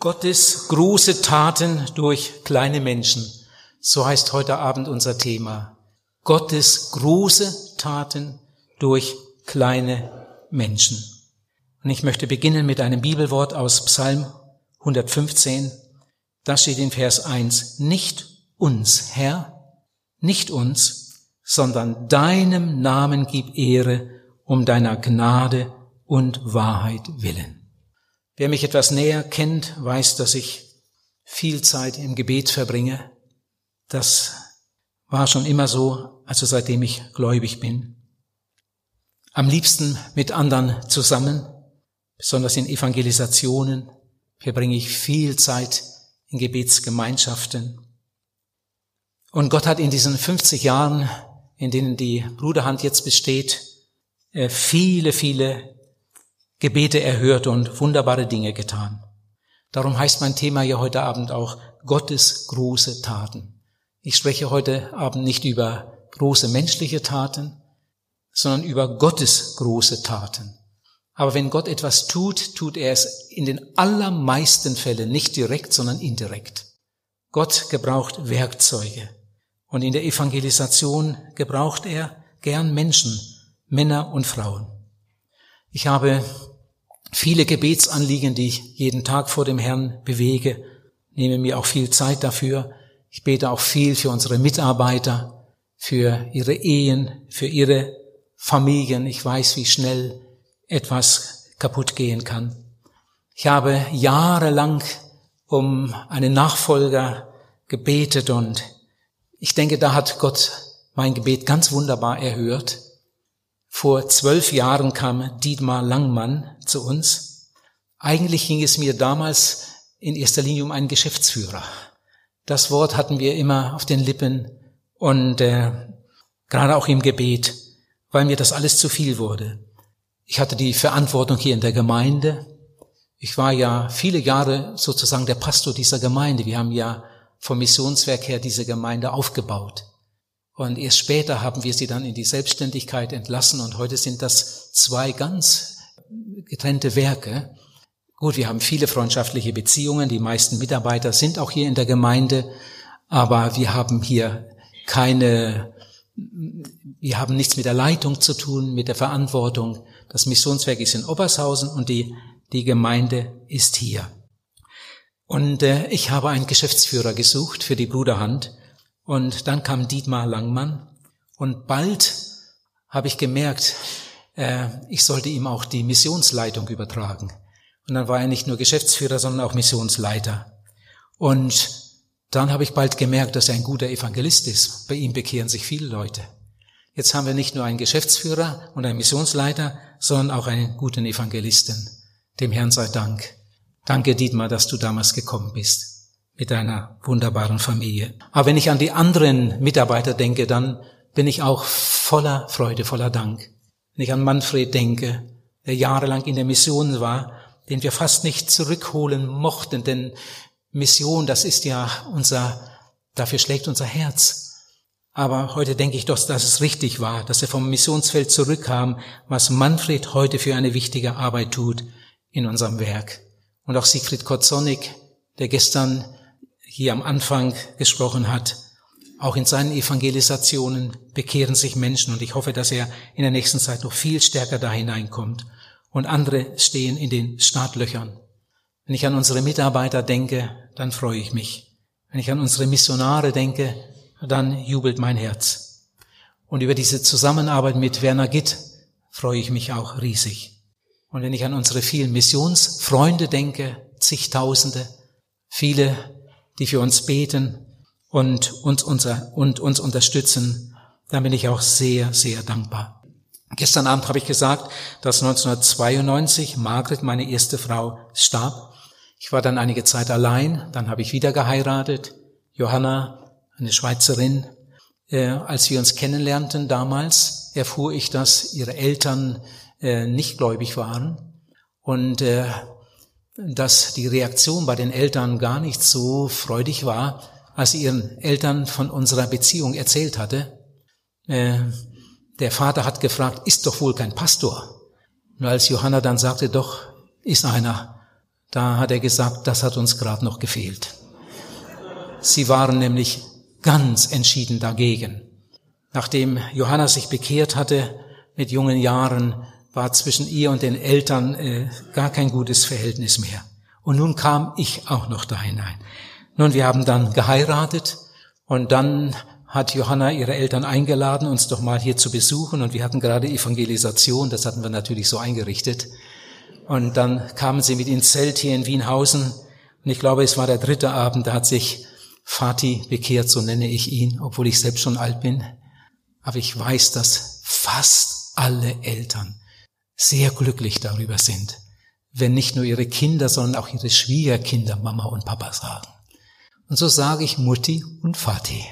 Gottes große Taten durch kleine Menschen. So heißt heute Abend unser Thema. Gottes große Taten durch kleine Menschen. Und ich möchte beginnen mit einem Bibelwort aus Psalm 115. Da steht in Vers 1, nicht uns, Herr, nicht uns, sondern deinem Namen gib Ehre um deiner Gnade und Wahrheit willen. Wer mich etwas näher kennt, weiß, dass ich viel Zeit im Gebet verbringe. Das war schon immer so, also seitdem ich gläubig bin. Am liebsten mit anderen zusammen, besonders in Evangelisationen, verbringe ich viel Zeit in Gebetsgemeinschaften. Und Gott hat in diesen 50 Jahren, in denen die Bruderhand jetzt besteht, äh, viele, viele Gebete erhört und wunderbare Dinge getan. Darum heißt mein Thema ja heute Abend auch Gottes große Taten. Ich spreche heute Abend nicht über große menschliche Taten, sondern über Gottes große Taten. Aber wenn Gott etwas tut, tut er es in den allermeisten Fällen nicht direkt, sondern indirekt. Gott gebraucht Werkzeuge. Und in der Evangelisation gebraucht er gern Menschen, Männer und Frauen. Ich habe viele Gebetsanliegen, die ich jeden Tag vor dem Herrn bewege, nehme mir auch viel Zeit dafür. Ich bete auch viel für unsere Mitarbeiter, für ihre Ehen, für ihre Familien. Ich weiß, wie schnell etwas kaputt gehen kann. Ich habe jahrelang um einen Nachfolger gebetet und ich denke, da hat Gott mein Gebet ganz wunderbar erhört. Vor zwölf Jahren kam Dietmar Langmann zu uns. Eigentlich ging es mir damals in erster Linie um einen Geschäftsführer. Das Wort hatten wir immer auf den Lippen und äh, gerade auch im Gebet, weil mir das alles zu viel wurde. Ich hatte die Verantwortung hier in der Gemeinde. Ich war ja viele Jahre sozusagen der Pastor dieser Gemeinde. Wir haben ja vom Missionswerk her diese Gemeinde aufgebaut. Und erst später haben wir sie dann in die Selbstständigkeit entlassen und heute sind das zwei ganz getrennte Werke. Gut, wir haben viele freundschaftliche Beziehungen, die meisten Mitarbeiter sind auch hier in der Gemeinde, aber wir haben hier keine, wir haben nichts mit der Leitung zu tun, mit der Verantwortung. Das Missionswerk ist in Obershausen und die, die Gemeinde ist hier. Und äh, ich habe einen Geschäftsführer gesucht für die Bruderhand und dann kam Dietmar Langmann und bald habe ich gemerkt, äh, ich sollte ihm auch die Missionsleitung übertragen. Und dann war er nicht nur Geschäftsführer, sondern auch Missionsleiter. Und dann habe ich bald gemerkt, dass er ein guter Evangelist ist. Bei ihm bekehren sich viele Leute. Jetzt haben wir nicht nur einen Geschäftsführer und einen Missionsleiter, sondern auch einen guten Evangelisten. Dem Herrn sei Dank. Danke, Dietmar, dass du damals gekommen bist mit einer wunderbaren Familie. Aber wenn ich an die anderen Mitarbeiter denke, dann bin ich auch voller Freude, voller Dank. Wenn ich an Manfred denke, der jahrelang in der Mission war, den wir fast nicht zurückholen mochten, denn Mission, das ist ja unser, dafür schlägt unser Herz. Aber heute denke ich doch, dass es richtig war, dass er vom Missionsfeld zurückkam, was Manfred heute für eine wichtige Arbeit tut in unserem Werk. Und auch Siegfried Kotzonik, der gestern hier am Anfang gesprochen hat. Auch in seinen Evangelisationen bekehren sich Menschen und ich hoffe, dass er in der nächsten Zeit noch viel stärker da hineinkommt. Und andere stehen in den Startlöchern. Wenn ich an unsere Mitarbeiter denke, dann freue ich mich. Wenn ich an unsere Missionare denke, dann jubelt mein Herz. Und über diese Zusammenarbeit mit Werner Gitt freue ich mich auch riesig. Und wenn ich an unsere vielen Missionsfreunde denke, zigtausende, viele die für uns beten und uns, unser, und uns unterstützen, dann bin ich auch sehr, sehr dankbar. Gestern Abend habe ich gesagt, dass 1992 Margret, meine erste Frau, starb. Ich war dann einige Zeit allein, dann habe ich wieder geheiratet. Johanna, eine Schweizerin. Äh, als wir uns kennenlernten damals, erfuhr ich, dass ihre Eltern äh, nicht gläubig waren. Und äh, dass die Reaktion bei den Eltern gar nicht so freudig war, als sie ihren Eltern von unserer Beziehung erzählt hatte. Äh, der Vater hat gefragt, ist doch wohl kein Pastor. Und als Johanna dann sagte, doch, ist einer, Da hat er gesagt, das hat uns gerade noch gefehlt. Sie waren nämlich ganz entschieden dagegen. Nachdem Johanna sich bekehrt hatte mit jungen Jahren, war zwischen ihr und den Eltern äh, gar kein gutes Verhältnis mehr. Und nun kam ich auch noch da hinein. Nun, wir haben dann geheiratet und dann hat Johanna ihre Eltern eingeladen, uns doch mal hier zu besuchen und wir hatten gerade Evangelisation, das hatten wir natürlich so eingerichtet. Und dann kamen sie mit ins Zelt hier in Wienhausen und ich glaube, es war der dritte Abend, da hat sich Fatih bekehrt, so nenne ich ihn, obwohl ich selbst schon alt bin. Aber ich weiß, dass fast alle Eltern sehr glücklich darüber sind, wenn nicht nur ihre Kinder, sondern auch ihre Schwiegerkinder Mama und Papa sagen. Und so sage ich Mutti und Vati.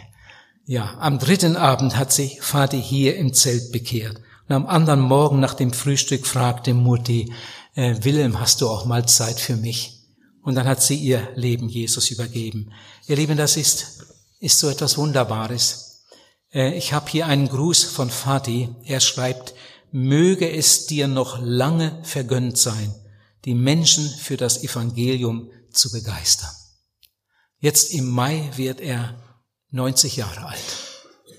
Ja, am dritten Abend hat sich Vati hier im Zelt bekehrt. Und am anderen Morgen nach dem Frühstück fragte Mutti, äh, Wilhelm, hast du auch mal Zeit für mich? Und dann hat sie ihr Leben Jesus übergeben. Ihr Lieben, das ist, ist so etwas Wunderbares. Äh, ich habe hier einen Gruß von Vati. Er schreibt, möge es dir noch lange vergönnt sein, die Menschen für das Evangelium zu begeistern. Jetzt im Mai wird er 90 Jahre alt,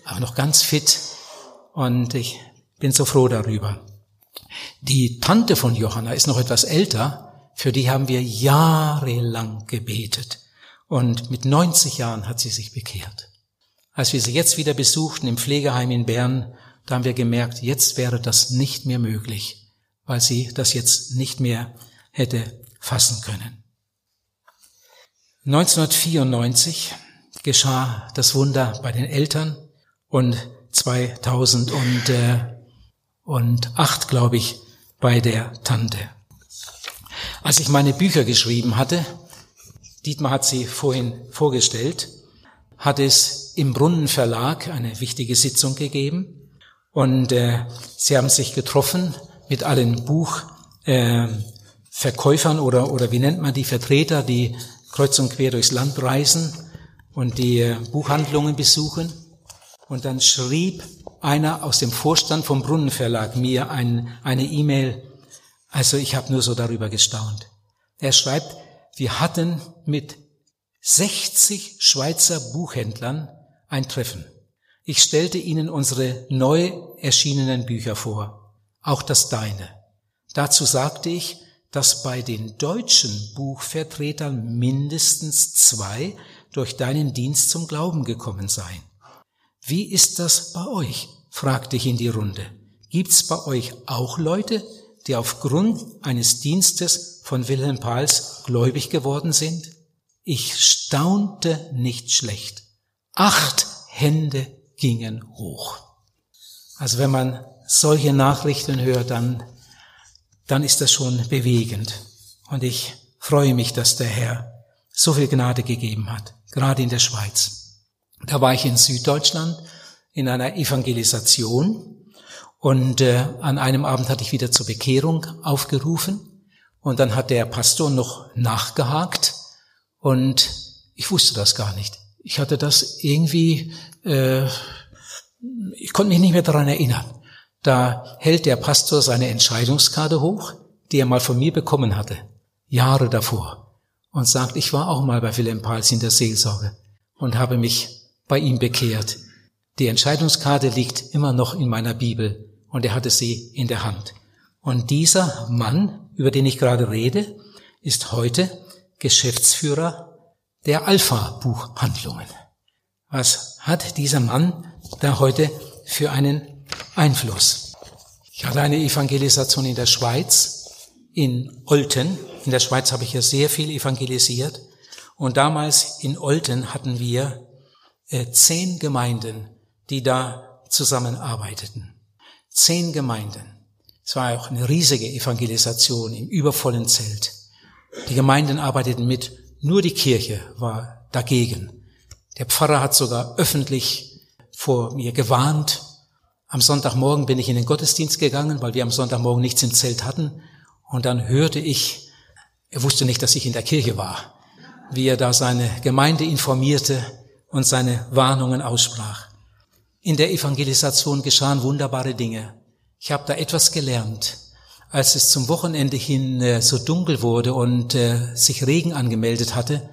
aber noch ganz fit und ich bin so froh darüber. Die Tante von Johanna ist noch etwas älter, für die haben wir jahrelang gebetet und mit 90 Jahren hat sie sich bekehrt. Als wir sie jetzt wieder besuchten im Pflegeheim in Bern, da haben wir gemerkt, jetzt wäre das nicht mehr möglich, weil sie das jetzt nicht mehr hätte fassen können. 1994 geschah das Wunder bei den Eltern und 2008, glaube ich, bei der Tante. Als ich meine Bücher geschrieben hatte, Dietmar hat sie vorhin vorgestellt, hat es im Brunnen Verlag eine wichtige Sitzung gegeben und äh, sie haben sich getroffen mit allen Buchverkäufern äh, oder, oder wie nennt man die Vertreter, die kreuz und quer durchs Land reisen und die äh, Buchhandlungen besuchen. Und dann schrieb einer aus dem Vorstand vom Brunnenverlag mir ein, eine E-Mail. Also ich habe nur so darüber gestaunt. Er schreibt, wir hatten mit 60 Schweizer Buchhändlern ein Treffen. Ich stellte ihnen unsere neu erschienenen Bücher vor, auch das deine. Dazu sagte ich, dass bei den deutschen Buchvertretern mindestens zwei durch deinen Dienst zum Glauben gekommen seien. Wie ist das bei euch? fragte ich in die Runde. Gibt's bei euch auch Leute, die aufgrund eines Dienstes von Wilhelm Pals gläubig geworden sind? Ich staunte nicht schlecht. Acht Hände gingen hoch. Also wenn man solche Nachrichten hört, dann dann ist das schon bewegend. Und ich freue mich, dass der Herr so viel Gnade gegeben hat, gerade in der Schweiz. Da war ich in Süddeutschland in einer Evangelisation und äh, an einem Abend hatte ich wieder zur Bekehrung aufgerufen und dann hat der Pastor noch nachgehakt und ich wusste das gar nicht. Ich hatte das irgendwie, äh, ich konnte mich nicht mehr daran erinnern. Da hält der Pastor seine Entscheidungskarte hoch, die er mal von mir bekommen hatte, Jahre davor, und sagt, ich war auch mal bei Wilhelm Pals in der Seelsorge und habe mich bei ihm bekehrt. Die Entscheidungskarte liegt immer noch in meiner Bibel und er hatte sie in der Hand. Und dieser Mann, über den ich gerade rede, ist heute Geschäftsführer der Alpha-Buchhandlungen. Was hat dieser Mann da heute für einen Einfluss. Ich hatte eine Evangelisation in der Schweiz, in Olten. In der Schweiz habe ich ja sehr viel evangelisiert. Und damals in Olten hatten wir äh, zehn Gemeinden, die da zusammenarbeiteten. Zehn Gemeinden. Es war auch eine riesige Evangelisation im übervollen Zelt. Die Gemeinden arbeiteten mit, nur die Kirche war dagegen. Der Pfarrer hat sogar öffentlich vor mir gewarnt, am Sonntagmorgen bin ich in den Gottesdienst gegangen, weil wir am Sonntagmorgen nichts im Zelt hatten. Und dann hörte ich, er wusste nicht, dass ich in der Kirche war, wie er da seine Gemeinde informierte und seine Warnungen aussprach. In der Evangelisation geschahen wunderbare Dinge. Ich habe da etwas gelernt. als es zum Wochenende hin äh, so dunkel wurde und äh, sich Regen angemeldet hatte,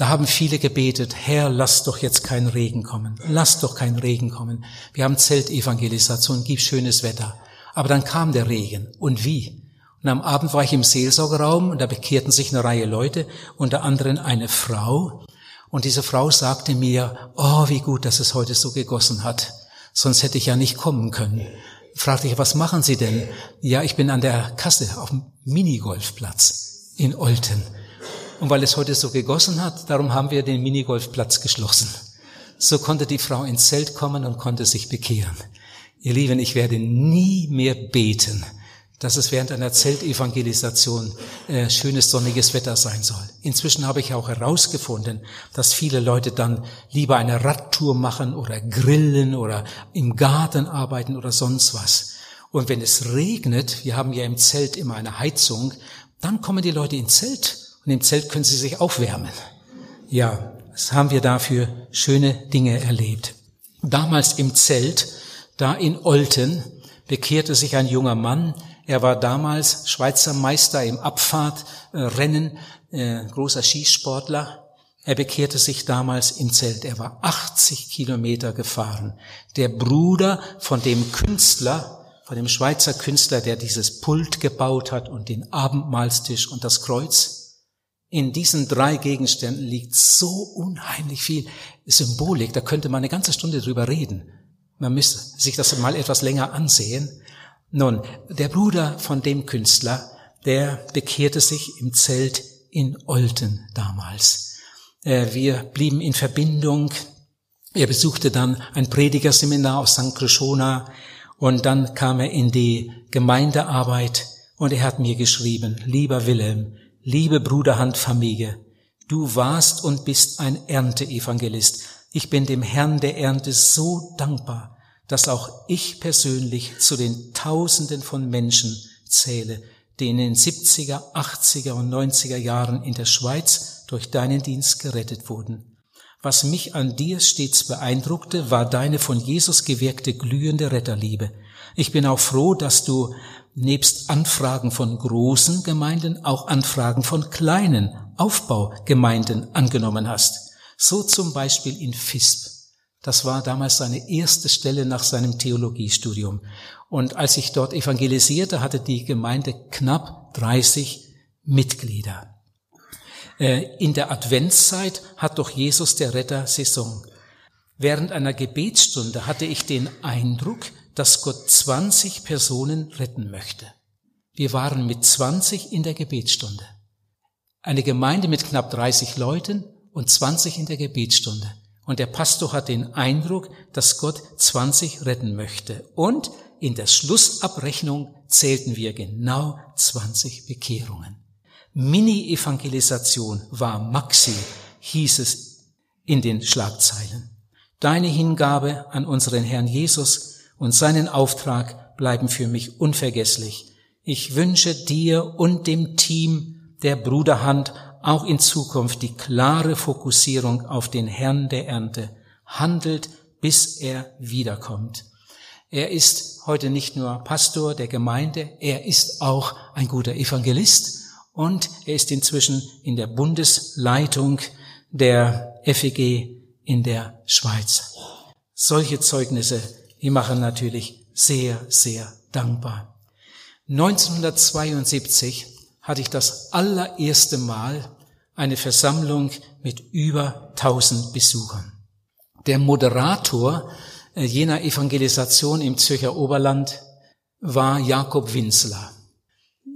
da haben viele gebetet, Herr, lass doch jetzt kein Regen kommen, lass doch kein Regen kommen. Wir haben Zeltevangelisation, gib schönes Wetter. Aber dann kam der Regen. Und wie? Und am Abend war ich im Seelsorgerraum und da bekehrten sich eine Reihe Leute, unter anderem eine Frau. Und diese Frau sagte mir, oh, wie gut, dass es heute so gegossen hat. Sonst hätte ich ja nicht kommen können fragte ich, was machen Sie denn? Ja, ich bin an der Kasse auf dem Minigolfplatz in Olten. Und weil es heute so gegossen hat, darum haben wir den Minigolfplatz geschlossen. So konnte die Frau ins Zelt kommen und konnte sich bekehren. Ihr Lieben, ich werde nie mehr beten, dass es während einer Zeltevangelisation äh, schönes sonniges Wetter sein soll. Inzwischen habe ich auch herausgefunden, dass viele Leute dann lieber eine Radtour machen oder grillen oder im Garten arbeiten oder sonst was. Und wenn es regnet, wir haben ja im Zelt immer eine Heizung, dann kommen die Leute ins Zelt und im Zelt können sie sich aufwärmen. Ja, das haben wir dafür schöne Dinge erlebt. Damals im Zelt, da in Olten, bekehrte sich ein junger Mann, er war damals Schweizer Meister im Abfahrtrennen, äh, großer Skisportler. Er bekehrte sich damals im Zelt. Er war 80 Kilometer gefahren. Der Bruder von dem Künstler, von dem Schweizer Künstler, der dieses Pult gebaut hat und den Abendmahlstisch und das Kreuz. In diesen drei Gegenständen liegt so unheimlich viel Symbolik. Da könnte man eine ganze Stunde drüber reden. Man müsste sich das mal etwas länger ansehen. Nun, der Bruder von dem Künstler, der bekehrte sich im Zelt in Olten damals. Äh, wir blieben in Verbindung. Er besuchte dann ein Predigerseminar aus St. Krishona und dann kam er in die Gemeindearbeit und er hat mir geschrieben, lieber Wilhelm, liebe Bruderhandfamilie, du warst und bist ein Ernteevangelist. Ich bin dem Herrn der Ernte so dankbar, dass auch ich persönlich zu den Tausenden von Menschen zähle, die in den 70er, 80er und 90er Jahren in der Schweiz durch deinen Dienst gerettet wurden. Was mich an dir stets beeindruckte, war deine von Jesus gewirkte glühende Retterliebe. Ich bin auch froh, dass du nebst Anfragen von großen Gemeinden auch Anfragen von kleinen Aufbaugemeinden angenommen hast. So zum Beispiel in FISP. Das war damals seine erste Stelle nach seinem Theologiestudium. Und als ich dort evangelisierte, hatte die Gemeinde knapp 30 Mitglieder. Äh, in der Adventszeit hat doch Jesus der Retter Saison. Während einer Gebetsstunde hatte ich den Eindruck, dass Gott 20 Personen retten möchte. Wir waren mit 20 in der Gebetsstunde. Eine Gemeinde mit knapp 30 Leuten und 20 in der Gebetsstunde. Und der Pastor hat den Eindruck, dass Gott 20 retten möchte. Und in der Schlussabrechnung zählten wir genau 20 Bekehrungen. Mini-Evangelisation war Maxi, hieß es in den Schlagzeilen. Deine Hingabe an unseren Herrn Jesus und seinen Auftrag bleiben für mich unvergesslich. Ich wünsche dir und dem Team der Bruderhand auch in Zukunft die klare Fokussierung auf den Herrn der Ernte, handelt, bis er wiederkommt. Er ist heute nicht nur Pastor der Gemeinde, er ist auch ein guter Evangelist und er ist inzwischen in der Bundesleitung der FEG in der Schweiz. Solche Zeugnisse, die machen natürlich sehr, sehr dankbar. 1972 hatte ich das allererste Mal eine Versammlung mit über 1000 Besuchern. Der Moderator äh, jener Evangelisation im Zürcher Oberland war Jakob Winzler.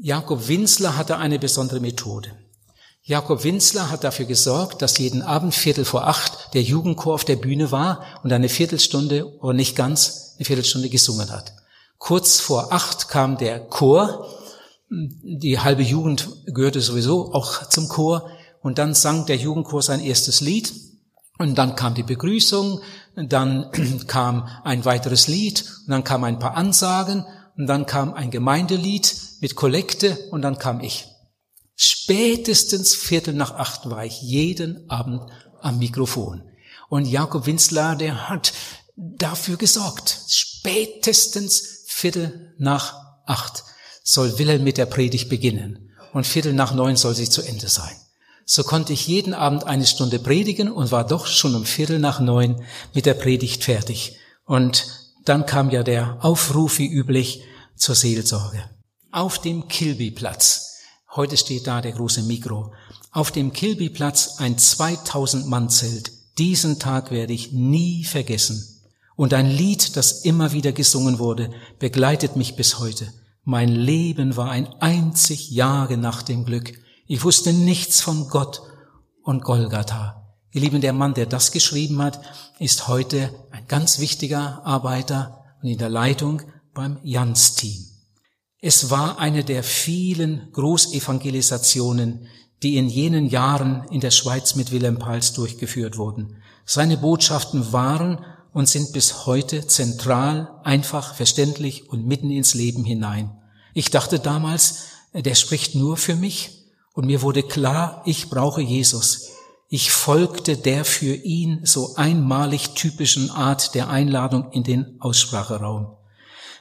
Jakob Winzler hatte eine besondere Methode. Jakob Winzler hat dafür gesorgt, dass jeden Abend Viertel vor acht der Jugendchor auf der Bühne war und eine Viertelstunde, oder nicht ganz, eine Viertelstunde gesungen hat. Kurz vor acht kam der Chor die halbe Jugend gehörte sowieso auch zum Chor. Und dann sang der Jugendchor sein erstes Lied. Und dann kam die Begrüßung. Dann kam ein weiteres Lied. Und dann kam ein paar Ansagen. Und dann kam ein Gemeindelied mit Kollekte. Und dann kam ich. Spätestens Viertel nach acht war ich jeden Abend am Mikrofon. Und Jakob Winzler, der hat dafür gesorgt. Spätestens Viertel nach acht soll Wilhelm mit der Predigt beginnen und Viertel nach neun soll sie zu Ende sein. So konnte ich jeden Abend eine Stunde predigen und war doch schon um Viertel nach neun mit der Predigt fertig. Und dann kam ja der Aufruf wie üblich zur Seelsorge. Auf dem Kilbyplatz, heute steht da der große Mikro, auf dem Kilbyplatz ein 2000 Mann Zelt. Diesen Tag werde ich nie vergessen. Und ein Lied, das immer wieder gesungen wurde, begleitet mich bis heute. Mein Leben war ein einzig Jahre nach dem Glück. Ich wusste nichts von Gott und Golgatha. Ihr Lieben, der Mann, der das geschrieben hat, ist heute ein ganz wichtiger Arbeiter und in der Leitung beim Jans-Team. Es war eine der vielen Großevangelisationen, die in jenen Jahren in der Schweiz mit Wilhelm Pals durchgeführt wurden. Seine Botschaften waren und sind bis heute zentral, einfach, verständlich und mitten ins Leben hinein. Ich dachte damals, der spricht nur für mich und mir wurde klar, ich brauche Jesus. Ich folgte der für ihn so einmalig typischen Art der Einladung in den Ausspracheraum.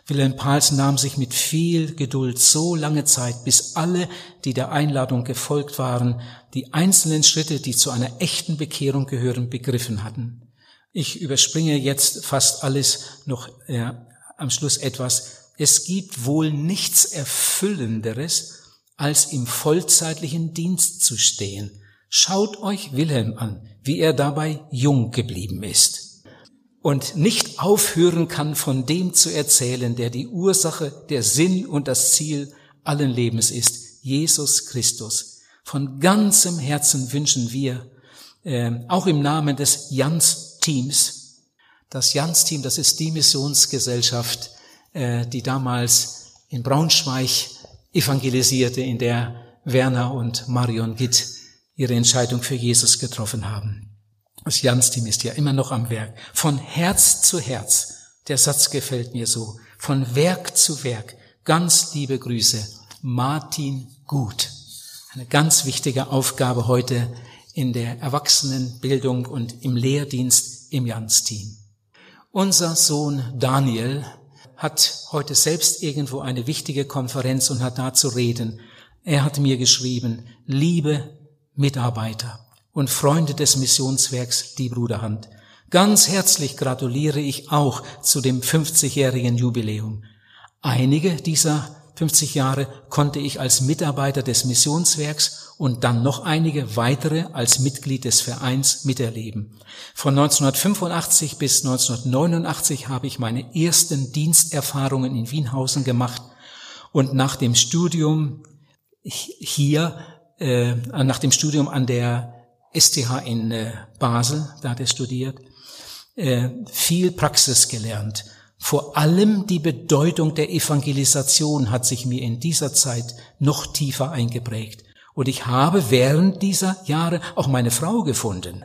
Wilhelm Pals nahm sich mit viel Geduld so lange Zeit, bis alle, die der Einladung gefolgt waren, die einzelnen Schritte, die zu einer echten Bekehrung gehören, begriffen hatten. Ich überspringe jetzt fast alles noch äh, am Schluss etwas. Es gibt wohl nichts Erfüllenderes, als im vollzeitlichen Dienst zu stehen. Schaut euch Wilhelm an, wie er dabei jung geblieben ist und nicht aufhören kann, von dem zu erzählen, der die Ursache, der Sinn und das Ziel allen Lebens ist, Jesus Christus. Von ganzem Herzen wünschen wir, äh, auch im Namen des Jans Teams. Das Jans-Team, das ist die Missionsgesellschaft, äh, die damals in Braunschweig evangelisierte, in der Werner und Marion Gitt ihre Entscheidung für Jesus getroffen haben. Das Jans-Team ist ja immer noch am Werk. Von Herz zu Herz. Der Satz gefällt mir so. Von Werk zu Werk. Ganz liebe Grüße. Martin Gut. Eine ganz wichtige Aufgabe heute in der Erwachsenenbildung und im Lehrdienst im Jans-Team. Unser Sohn Daniel hat heute selbst irgendwo eine wichtige Konferenz und hat da zu reden. Er hat mir geschrieben, liebe Mitarbeiter und Freunde des Missionswerks Die Bruderhand, ganz herzlich gratuliere ich auch zu dem 50-jährigen Jubiläum. Einige dieser 50 Jahre konnte ich als Mitarbeiter des Missionswerks und dann noch einige weitere als Mitglied des Vereins miterleben. Von 1985 bis 1989 habe ich meine ersten Diensterfahrungen in Wienhausen gemacht und nach dem Studium hier, äh, nach dem Studium an der STH in äh, Basel, da hat er studiert, äh, viel Praxis gelernt vor allem die Bedeutung der Evangelisation hat sich mir in dieser Zeit noch tiefer eingeprägt. Und ich habe während dieser Jahre auch meine Frau gefunden.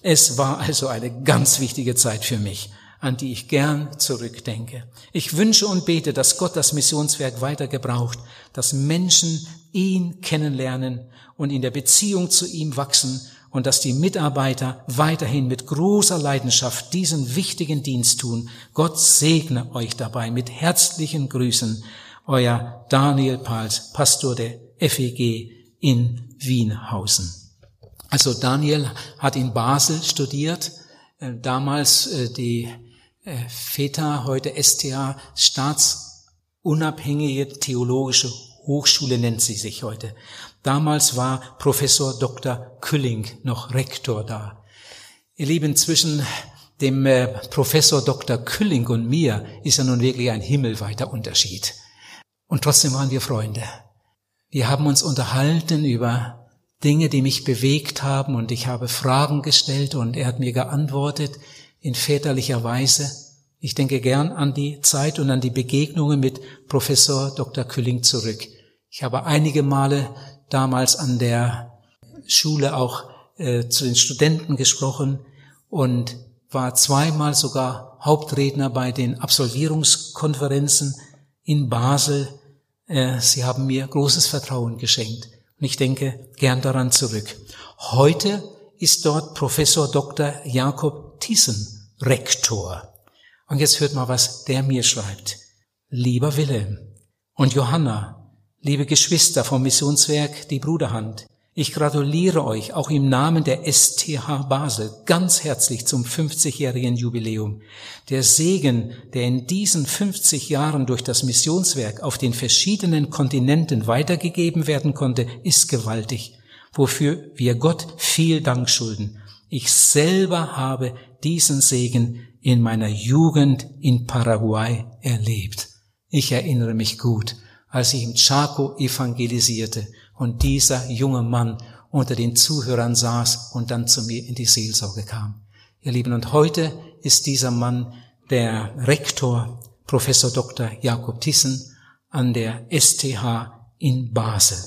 Es war also eine ganz wichtige Zeit für mich, an die ich gern zurückdenke. Ich wünsche und bete, dass Gott das Missionswerk weiter gebraucht, dass Menschen ihn kennenlernen und in der Beziehung zu ihm wachsen und dass die Mitarbeiter weiterhin mit großer Leidenschaft diesen wichtigen Dienst tun. Gott segne euch dabei mit herzlichen Grüßen. Euer Daniel Pals, Pastor der FEG in Wienhausen. Also Daniel hat in Basel studiert, äh, damals äh, die äh, FETA, heute STA, staatsunabhängige theologische Hochschule nennt sie sich heute. Damals war Professor Dr. Külling noch Rektor da. Ihr Lieben, zwischen dem äh, Professor Dr. Külling und mir ist ja nun wirklich ein himmelweiter Unterschied. Und trotzdem waren wir Freunde. Wir haben uns unterhalten über Dinge, die mich bewegt haben und ich habe Fragen gestellt und er hat mir geantwortet in väterlicher Weise. Ich denke gern an die Zeit und an die Begegnungen mit Professor Dr. Külling zurück. Ich habe einige Male damals an der Schule auch äh, zu den Studenten gesprochen und war zweimal sogar Hauptredner bei den Absolvierungskonferenzen in Basel. Äh, sie haben mir großes Vertrauen geschenkt und ich denke gern daran zurück. Heute ist dort Professor Dr. Jakob Thyssen Rektor. Und jetzt hört mal, was der mir schreibt. Lieber Wilhelm und Johanna, Liebe Geschwister vom Missionswerk Die Bruderhand, ich gratuliere euch auch im Namen der STH Basel ganz herzlich zum 50-jährigen Jubiläum. Der Segen, der in diesen 50 Jahren durch das Missionswerk auf den verschiedenen Kontinenten weitergegeben werden konnte, ist gewaltig, wofür wir Gott viel Dank schulden. Ich selber habe diesen Segen in meiner Jugend in Paraguay erlebt. Ich erinnere mich gut, als ich im Chaco evangelisierte und dieser junge Mann unter den Zuhörern saß und dann zu mir in die Seelsorge kam. Ihr Lieben, und heute ist dieser Mann der Rektor, Professor Dr. Jakob Thyssen an der STH in Basel.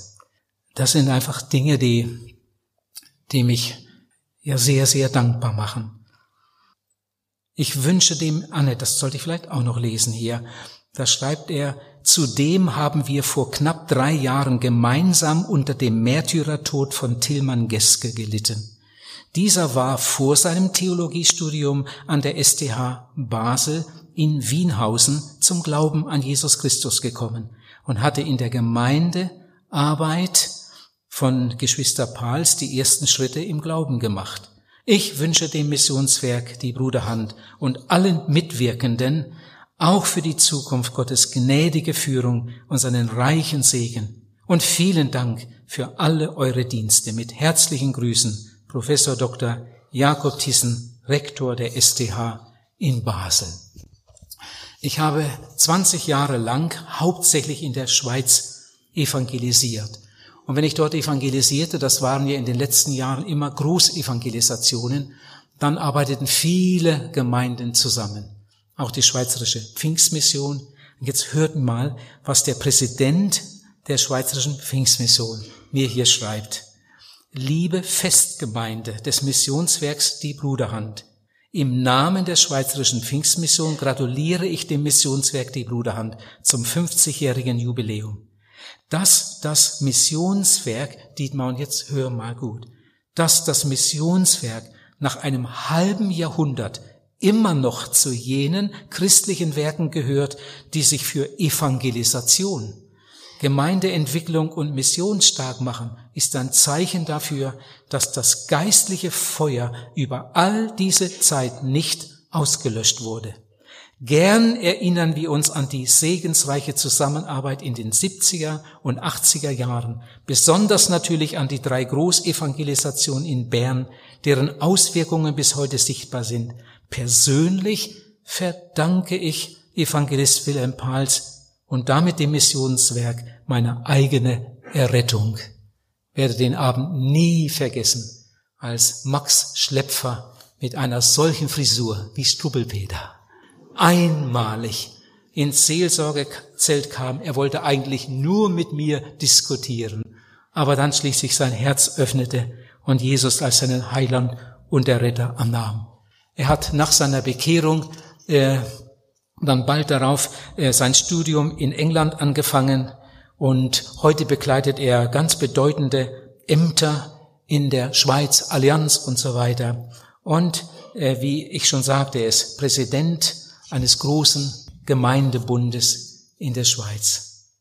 Das sind einfach Dinge, die, die mich ja sehr, sehr dankbar machen. Ich wünsche dem, Anne, das sollte ich vielleicht auch noch lesen hier, da schreibt er, Zudem haben wir vor knapp drei Jahren gemeinsam unter dem Märtyrertod von Tilman Geske gelitten. Dieser war vor seinem Theologiestudium an der STH Basel in Wienhausen zum Glauben an Jesus Christus gekommen und hatte in der Gemeindearbeit von Geschwister Pals die ersten Schritte im Glauben gemacht. Ich wünsche dem Missionswerk die Bruderhand und allen Mitwirkenden auch für die Zukunft Gottes gnädige Führung und seinen reichen Segen. Und vielen Dank für alle eure Dienste. Mit herzlichen Grüßen, Professor Dr. Jakob Thyssen, Rektor der STH in Basel. Ich habe 20 Jahre lang hauptsächlich in der Schweiz evangelisiert. Und wenn ich dort evangelisierte, das waren ja in den letzten Jahren immer Großevangelisationen, dann arbeiteten viele Gemeinden zusammen auch die Schweizerische Pfingstmission. Und jetzt hört mal, was der Präsident der Schweizerischen Pfingstmission mir hier schreibt. Liebe Festgemeinde des Missionswerks Die Bruderhand, im Namen der Schweizerischen Pfingstmission gratuliere ich dem Missionswerk Die Bruderhand zum 50-jährigen Jubiläum. Dass das Missionswerk, Dietmar, und jetzt hör mal gut, dass das Missionswerk nach einem halben Jahrhundert immer noch zu jenen christlichen Werken gehört, die sich für Evangelisation, Gemeindeentwicklung und Mission stark machen, ist ein Zeichen dafür, dass das geistliche Feuer über all diese Zeit nicht ausgelöscht wurde. Gern erinnern wir uns an die segensreiche Zusammenarbeit in den 70er und 80er Jahren, besonders natürlich an die drei Großevangelisationen in Bern, deren Auswirkungen bis heute sichtbar sind. Persönlich verdanke ich Evangelist Wilhelm Pals und damit dem Missionswerk meine eigene Errettung. Werde den Abend nie vergessen, als Max Schlepfer mit einer solchen Frisur wie Strubbelpeter einmalig ins Seelsorgezelt kam. Er wollte eigentlich nur mit mir diskutieren, aber dann schließlich sein Herz öffnete und Jesus als seinen Heiland und der Retter annahm. Er hat nach seiner Bekehrung äh, dann bald darauf äh, sein Studium in England angefangen und heute begleitet er ganz bedeutende Ämter in der Schweiz, Allianz und so weiter. Und äh, wie ich schon sagte, er ist Präsident eines großen Gemeindebundes in der Schweiz.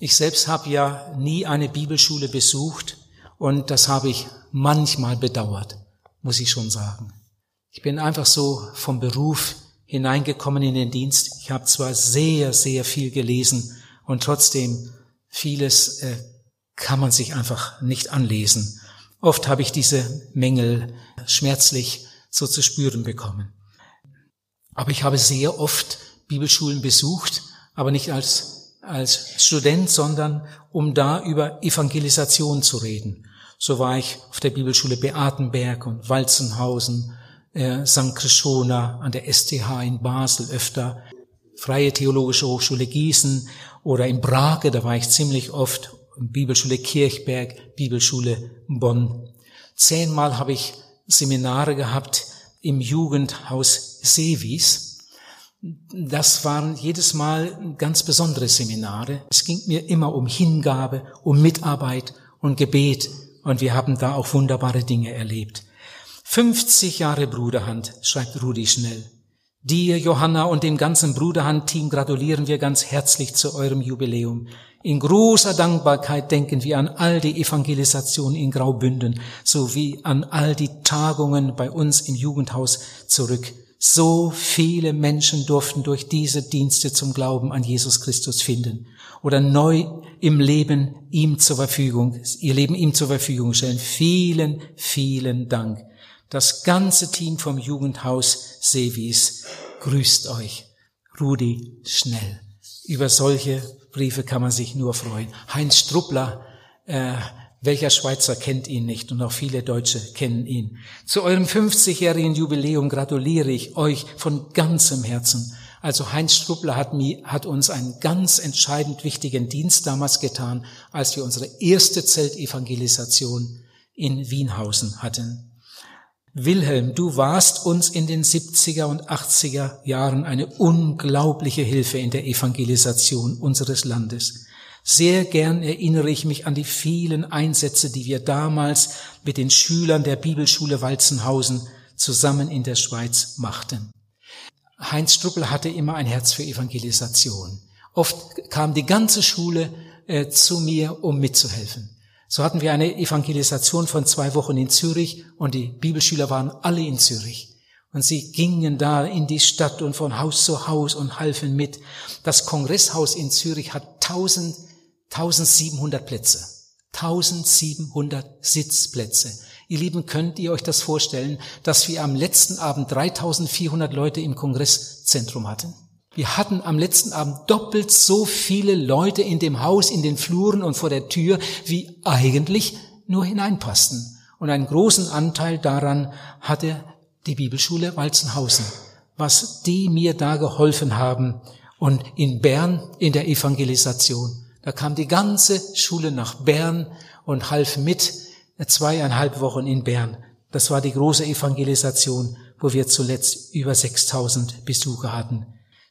Ich selbst habe ja nie eine Bibelschule besucht und das habe ich manchmal bedauert, muss ich schon sagen. Ich bin einfach so vom Beruf hineingekommen in den Dienst. Ich habe zwar sehr, sehr viel gelesen und trotzdem vieles äh, kann man sich einfach nicht anlesen. Oft habe ich diese Mängel schmerzlich so zu spüren bekommen. Aber ich habe sehr oft Bibelschulen besucht, aber nicht als, als Student, sondern um da über Evangelisation zu reden. So war ich auf der Bibelschule Beatenberg und Walzenhausen äh, St. Krishona an der STH in Basel öfter, Freie Theologische Hochschule Gießen oder in Brake, da war ich ziemlich oft, Bibelschule Kirchberg, Bibelschule Bonn. Zehnmal habe ich Seminare gehabt im Jugendhaus Sevis. Das waren jedes Mal ganz besondere Seminare. Es ging mir immer um Hingabe, um Mitarbeit und Gebet und wir haben da auch wunderbare Dinge erlebt. 50 Jahre Bruderhand, schreibt Rudi Schnell. Dir, Johanna und dem ganzen Bruderhand-Team gratulieren wir ganz herzlich zu eurem Jubiläum. In großer Dankbarkeit denken wir an all die Evangelisationen in Graubünden sowie an all die Tagungen bei uns im Jugendhaus zurück. So viele Menschen durften durch diese Dienste zum Glauben an Jesus Christus finden oder neu im Leben ihm zur Verfügung, ihr Leben ihm zur Verfügung stellen. Vielen, vielen Dank. Das ganze Team vom Jugendhaus Sevis grüßt euch. Rudi Schnell. Über solche Briefe kann man sich nur freuen. Heinz Struppler, äh, welcher Schweizer kennt ihn nicht und auch viele Deutsche kennen ihn. Zu eurem 50-jährigen Jubiläum gratuliere ich euch von ganzem Herzen. Also Heinz Struppler hat, mir, hat uns einen ganz entscheidend wichtigen Dienst damals getan, als wir unsere erste Zeltevangelisation in Wienhausen hatten. Wilhelm, du warst uns in den 70er und 80er Jahren eine unglaubliche Hilfe in der Evangelisation unseres Landes. Sehr gern erinnere ich mich an die vielen Einsätze, die wir damals mit den Schülern der Bibelschule Walzenhausen zusammen in der Schweiz machten. Heinz Struppel hatte immer ein Herz für Evangelisation. Oft kam die ganze Schule äh, zu mir, um mitzuhelfen. So hatten wir eine Evangelisation von zwei Wochen in Zürich und die Bibelschüler waren alle in Zürich. Und sie gingen da in die Stadt und von Haus zu Haus und halfen mit. Das Kongresshaus in Zürich hat 1000, 1700 Plätze. 1700 Sitzplätze. Ihr Lieben, könnt ihr euch das vorstellen, dass wir am letzten Abend 3400 Leute im Kongresszentrum hatten? Wir hatten am letzten Abend doppelt so viele Leute in dem Haus, in den Fluren und vor der Tür, wie eigentlich nur hineinpassten. Und einen großen Anteil daran hatte die Bibelschule Walzenhausen, was die mir da geholfen haben. Und in Bern in der Evangelisation, da kam die ganze Schule nach Bern und half mit zweieinhalb Wochen in Bern. Das war die große Evangelisation, wo wir zuletzt über 6000 Besucher hatten.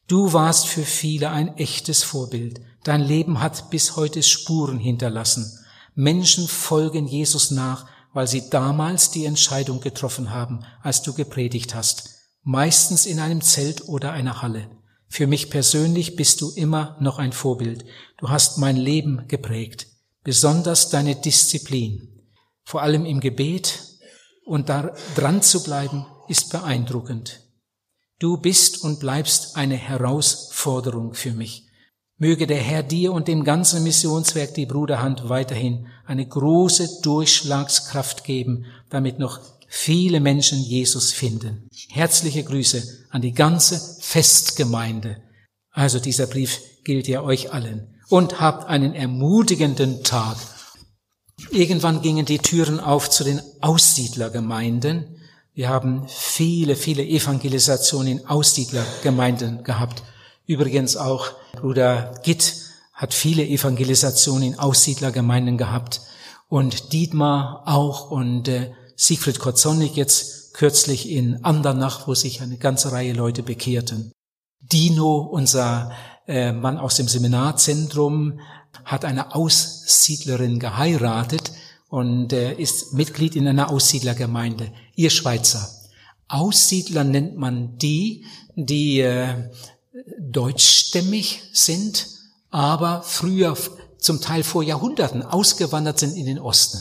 Du warst für viele ein echtes Vorbild. Dein Leben hat bis heute Spuren hinterlassen. Menschen folgen Jesus nach, weil sie damals die Entscheidung getroffen haben, als du gepredigt hast. Meistens in einem Zelt oder einer Halle. Für mich persönlich bist du immer noch ein Vorbild. Du hast mein Leben geprägt. Besonders deine Disziplin. Vor allem im Gebet und da dran zu bleiben, ist beeindruckend. Du bist und bleibst eine Herausforderung für mich. Möge der Herr dir und dem ganzen Missionswerk die Bruderhand weiterhin eine große Durchschlagskraft geben, damit noch viele Menschen Jesus finden. Herzliche Grüße an die ganze Festgemeinde. Also dieser Brief gilt ja euch allen. Und habt einen ermutigenden Tag. Irgendwann gingen die Türen auf zu den Aussiedlergemeinden. Wir haben viele, viele Evangelisationen in Aussiedlergemeinden gehabt. Übrigens auch Bruder Gitt hat viele Evangelisationen in Aussiedlergemeinden gehabt und Dietmar auch und äh, Siegfried Kotzonnik jetzt kürzlich in Andernach, wo sich eine ganze Reihe Leute bekehrten. Dino, unser äh, Mann aus dem Seminarzentrum, hat eine Aussiedlerin geheiratet, und äh, ist Mitglied in einer Aussiedlergemeinde. Ihr Schweizer. Aussiedler nennt man die, die äh, deutschstämmig sind, aber früher, zum Teil vor Jahrhunderten, ausgewandert sind in den Osten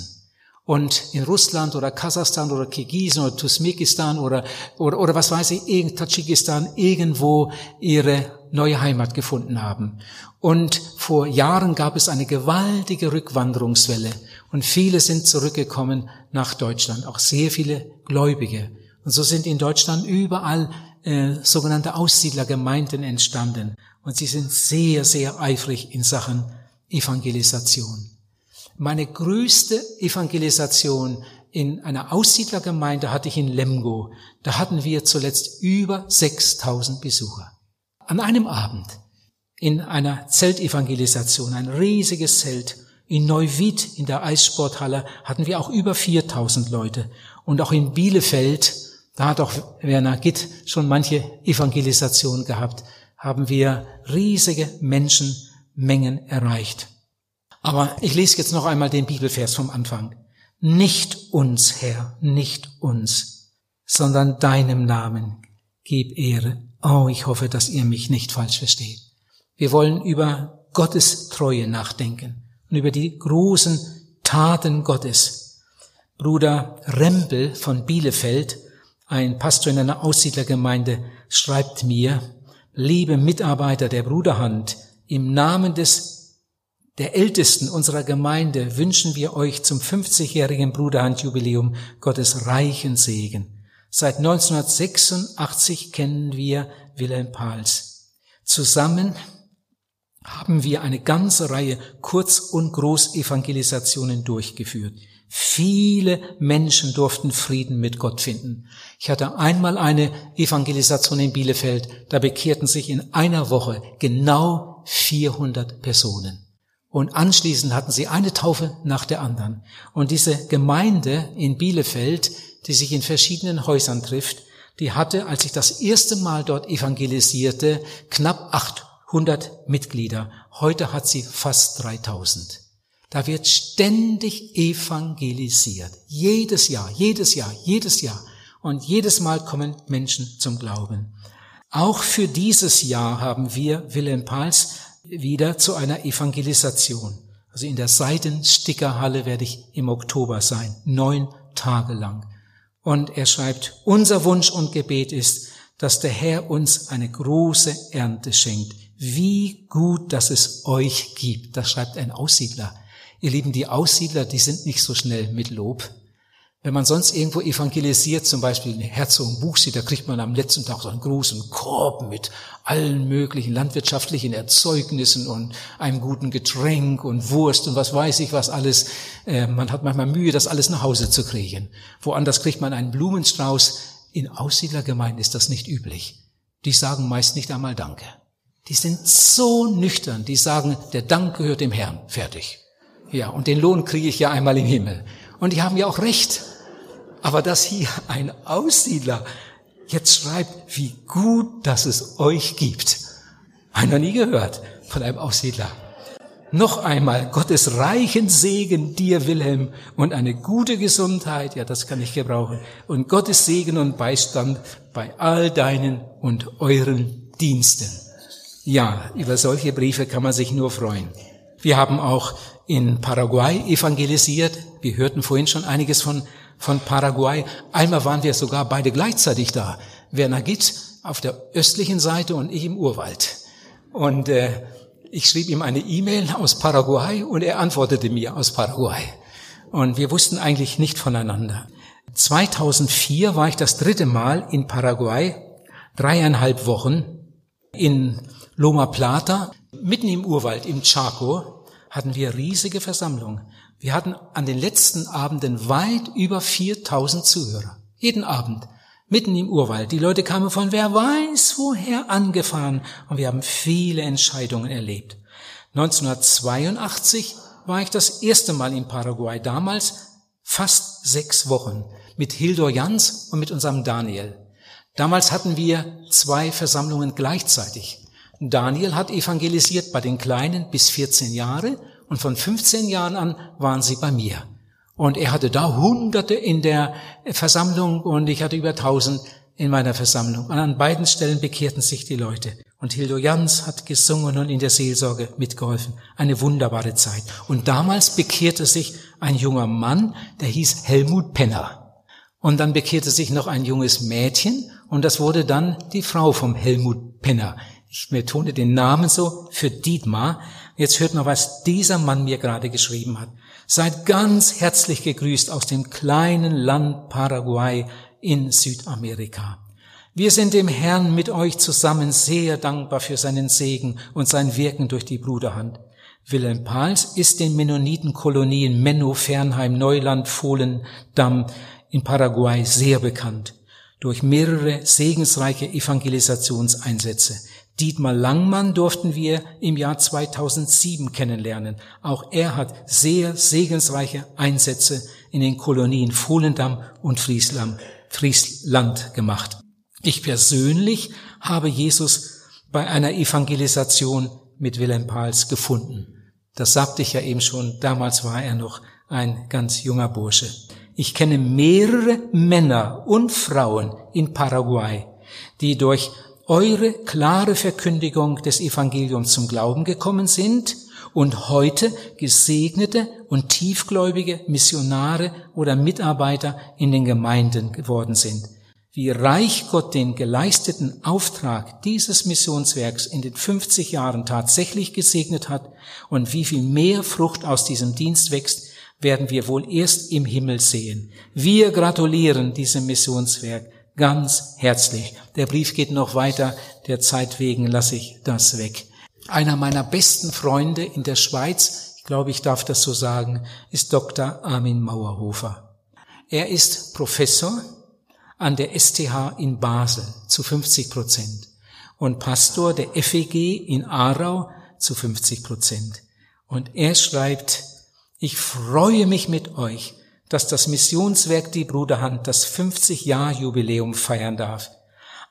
und in Russland oder Kasachstan oder Kirgisien oder Tusmekistan oder, oder, oder was weiß ich, Tadschikistan irgendwo ihre neue Heimat gefunden haben. Und vor Jahren gab es eine gewaltige Rückwanderungswelle und viele sind zurückgekommen nach Deutschland, auch sehr viele Gläubige. Und so sind in Deutschland überall äh, sogenannte Aussiedlergemeinden entstanden. Und sie sind sehr, sehr eifrig in Sachen Evangelisation. Meine größte Evangelisation in einer Aussiedlergemeinde hatte ich in Lemgo. Da hatten wir zuletzt über 6000 Besucher. An einem Abend in einer Zeltevangelisation, ein riesiges Zelt, in Neuwied in der Eissporthalle hatten wir auch über 4000 Leute. Und auch in Bielefeld, da hat auch Werner Gitt schon manche Evangelisation gehabt, haben wir riesige Menschenmengen erreicht. Aber ich lese jetzt noch einmal den Bibelvers vom Anfang. Nicht uns, Herr, nicht uns, sondern deinem Namen gib Ehre Oh, ich hoffe, dass ihr mich nicht falsch versteht. Wir wollen über Gottes Treue nachdenken und über die großen Taten Gottes. Bruder Rempel von Bielefeld, ein Pastor in einer Aussiedlergemeinde, schreibt mir, liebe Mitarbeiter der Bruderhand, im Namen des der Ältesten unserer Gemeinde wünschen wir euch zum 50-jährigen Bruderhandjubiläum Gottes reichen Segen. Seit 1986 kennen wir Wilhelm Pahls. Zusammen haben wir eine ganze Reihe Kurz- und Großevangelisationen durchgeführt. Viele Menschen durften Frieden mit Gott finden. Ich hatte einmal eine Evangelisation in Bielefeld, da bekehrten sich in einer Woche genau 400 Personen. Und anschließend hatten sie eine Taufe nach der anderen. Und diese Gemeinde in Bielefeld, die sich in verschiedenen Häusern trifft, die hatte, als ich das erste Mal dort evangelisierte, knapp 800 Mitglieder. Heute hat sie fast 3000. Da wird ständig evangelisiert. Jedes Jahr, jedes Jahr, jedes Jahr. Und jedes Mal kommen Menschen zum Glauben. Auch für dieses Jahr haben wir Wilhelm Pals wieder zu einer Evangelisation. Also in der Seidenstickerhalle werde ich im Oktober sein, neun Tage lang. Und er schreibt, unser Wunsch und Gebet ist, dass der Herr uns eine große Ernte schenkt. Wie gut, dass es euch gibt. Das schreibt ein Aussiedler. Ihr Lieben, die Aussiedler, die sind nicht so schnell mit Lob. Wenn man sonst irgendwo evangelisiert, zum Beispiel in Herzogenbuchsee, da kriegt man am letzten Tag so einen großen Korb mit allen möglichen landwirtschaftlichen Erzeugnissen und einem guten Getränk und Wurst und was weiß ich was alles. Äh, man hat manchmal Mühe, das alles nach Hause zu kriegen. Woanders kriegt man einen Blumenstrauß. In Aussiedlergemeinden ist das nicht üblich. Die sagen meist nicht einmal Danke. Die sind so nüchtern, die sagen, der Dank gehört dem Herrn. Fertig. Ja, und den Lohn kriege ich ja einmal im Himmel. Und die haben ja auch recht. Aber dass hier ein Aussiedler jetzt schreibt, wie gut, dass es euch gibt. Einer nie gehört von einem Aussiedler. Noch einmal Gottes reichen Segen dir, Wilhelm, und eine gute Gesundheit, ja, das kann ich gebrauchen, und Gottes Segen und Beistand bei all deinen und euren Diensten. Ja, über solche Briefe kann man sich nur freuen. Wir haben auch in Paraguay evangelisiert. Wir hörten vorhin schon einiges von von Paraguay. Einmal waren wir sogar beide gleichzeitig da. Werner Gitt auf der östlichen Seite und ich im Urwald. Und äh, ich schrieb ihm eine E-Mail aus Paraguay und er antwortete mir aus Paraguay. Und wir wussten eigentlich nicht voneinander. 2004 war ich das dritte Mal in Paraguay, dreieinhalb Wochen in Loma Plata, mitten im Urwald, im Chaco, hatten wir riesige Versammlungen. Wir hatten an den letzten Abenden weit über 4000 Zuhörer. Jeden Abend. Mitten im Urwald. Die Leute kamen von wer weiß woher angefahren und wir haben viele Entscheidungen erlebt. 1982 war ich das erste Mal in Paraguay. Damals fast sechs Wochen mit Hildor Jans und mit unserem Daniel. Damals hatten wir zwei Versammlungen gleichzeitig. Daniel hat evangelisiert bei den Kleinen bis 14 Jahre und von 15 Jahren an waren sie bei mir. Und er hatte da Hunderte in der Versammlung und ich hatte über tausend in meiner Versammlung. Und an beiden Stellen bekehrten sich die Leute. Und Hildo Jans hat gesungen und in der Seelsorge mitgeholfen. Eine wunderbare Zeit. Und damals bekehrte sich ein junger Mann, der hieß Helmut Penner. Und dann bekehrte sich noch ein junges Mädchen und das wurde dann die Frau vom Helmut Penner. Ich betone den Namen so für Dietmar. Jetzt hört mal, was dieser Mann mir gerade geschrieben hat. Seid ganz herzlich gegrüßt aus dem kleinen Land Paraguay in Südamerika. Wir sind dem Herrn mit euch zusammen sehr dankbar für seinen Segen und sein Wirken durch die Bruderhand. Wilhelm Pahls ist den Mennonitenkolonien Menno, Fernheim, Neuland, Fohlen, Damm in Paraguay sehr bekannt durch mehrere segensreiche Evangelisationseinsätze. Dietmar Langmann durften wir im Jahr 2007 kennenlernen. Auch er hat sehr segensreiche Einsätze in den Kolonien Volendam und Friesland, gemacht. Ich persönlich habe Jesus bei einer Evangelisation mit Wilhelm Pahls gefunden. Das sagte ich ja eben schon, damals war er noch ein ganz junger Bursche. Ich kenne mehrere Männer und Frauen in Paraguay, die durch eure klare Verkündigung des Evangeliums zum Glauben gekommen sind und heute gesegnete und tiefgläubige Missionare oder Mitarbeiter in den Gemeinden geworden sind. Wie reich Gott den geleisteten Auftrag dieses Missionswerks in den 50 Jahren tatsächlich gesegnet hat und wie viel mehr Frucht aus diesem Dienst wächst, werden wir wohl erst im Himmel sehen. Wir gratulieren diesem Missionswerk ganz herzlich. Der Brief geht noch weiter, der Zeit wegen lasse ich das weg. Einer meiner besten Freunde in der Schweiz, ich glaube, ich darf das so sagen, ist Dr. Armin Mauerhofer. Er ist Professor an der STH in Basel zu 50 Prozent und Pastor der FEG in Aarau zu 50 Prozent. Und er schreibt, ich freue mich mit euch, dass das Missionswerk Die Bruderhand das 50-Jahr-Jubiläum feiern darf.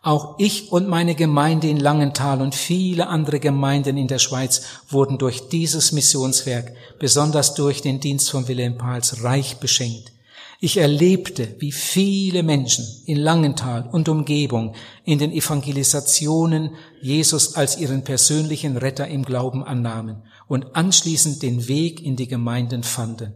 Auch ich und meine Gemeinde in Langenthal und viele andere Gemeinden in der Schweiz wurden durch dieses Missionswerk, besonders durch den Dienst von Wilhelm Pahls, reich beschenkt. Ich erlebte, wie viele Menschen in Langenthal und Umgebung in den Evangelisationen Jesus als ihren persönlichen Retter im Glauben annahmen und anschließend den Weg in die Gemeinden fanden.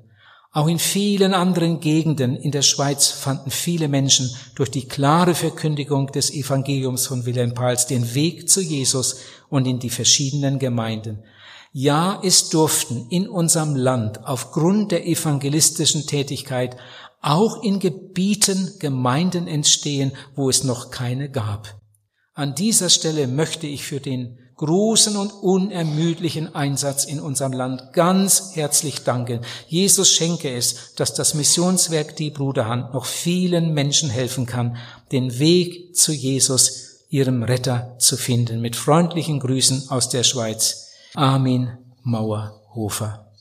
Auch in vielen anderen Gegenden in der Schweiz fanden viele Menschen durch die klare Verkündigung des Evangeliums von Wilhelm Pals den Weg zu Jesus und in die verschiedenen Gemeinden. Ja, es durften in unserem Land aufgrund der evangelistischen Tätigkeit auch in Gebieten Gemeinden entstehen, wo es noch keine gab. An dieser Stelle möchte ich für den großen und unermüdlichen Einsatz in unserem Land ganz herzlich danken. Jesus schenke es, dass das Missionswerk Die Bruderhand noch vielen Menschen helfen kann, den Weg zu Jesus, ihrem Retter, zu finden. Mit freundlichen Grüßen aus der Schweiz. Armin Mauerhofer.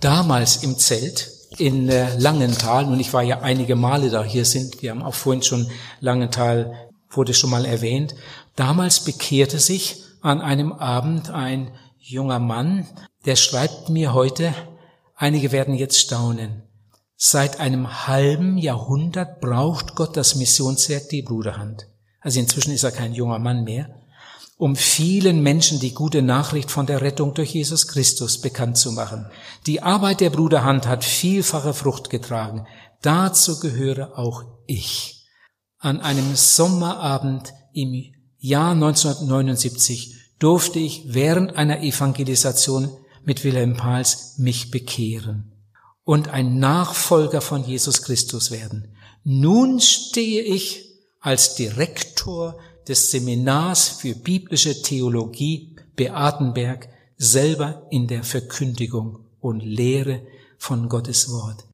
Damals im Zelt in äh, Langenthal, und ich war ja einige Male da, hier sind, wir haben auch vorhin schon Langenthal, wurde schon mal erwähnt, damals bekehrte sich an einem Abend ein junger Mann, der schreibt mir heute, einige werden jetzt staunen, seit einem halben Jahrhundert braucht Gott das Missionswerk die Bruderhand. Also inzwischen ist er kein junger Mann mehr, um vielen Menschen die gute Nachricht von der Rettung durch Jesus Christus bekannt zu machen. Die Arbeit der Bruderhand hat vielfache Frucht getragen. Dazu gehöre auch ich. An einem Sommerabend im Jahr 1979 durfte ich während einer Evangelisation mit Wilhelm Pahls mich bekehren und ein Nachfolger von Jesus Christus werden. Nun stehe ich als Direktor des Seminars für biblische Theologie Beatenberg selber in der Verkündigung und Lehre von Gottes Wort.